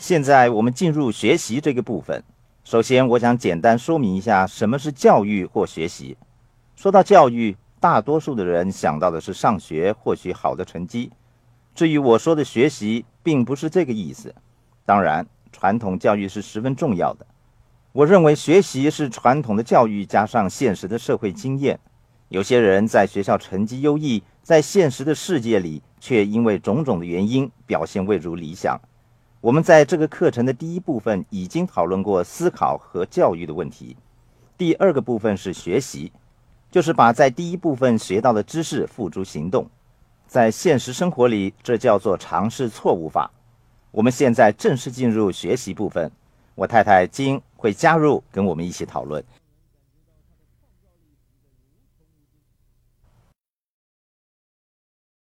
现在我们进入学习这个部分。首先，我想简单说明一下什么是教育或学习。说到教育，大多数的人想到的是上学获取好的成绩。至于我说的学习，并不是这个意思。当然，传统教育是十分重要的。我认为学习是传统的教育加上现实的社会经验。有些人在学校成绩优异，在现实的世界里却因为种种的原因表现未如理想。我们在这个课程的第一部分已经讨论过思考和教育的问题。第二个部分是学习。就是把在第一部分学到的知识付诸行动，在现实生活里，这叫做尝试错误法。我们现在正式进入学习部分，我太太金会加入跟我们一起讨论。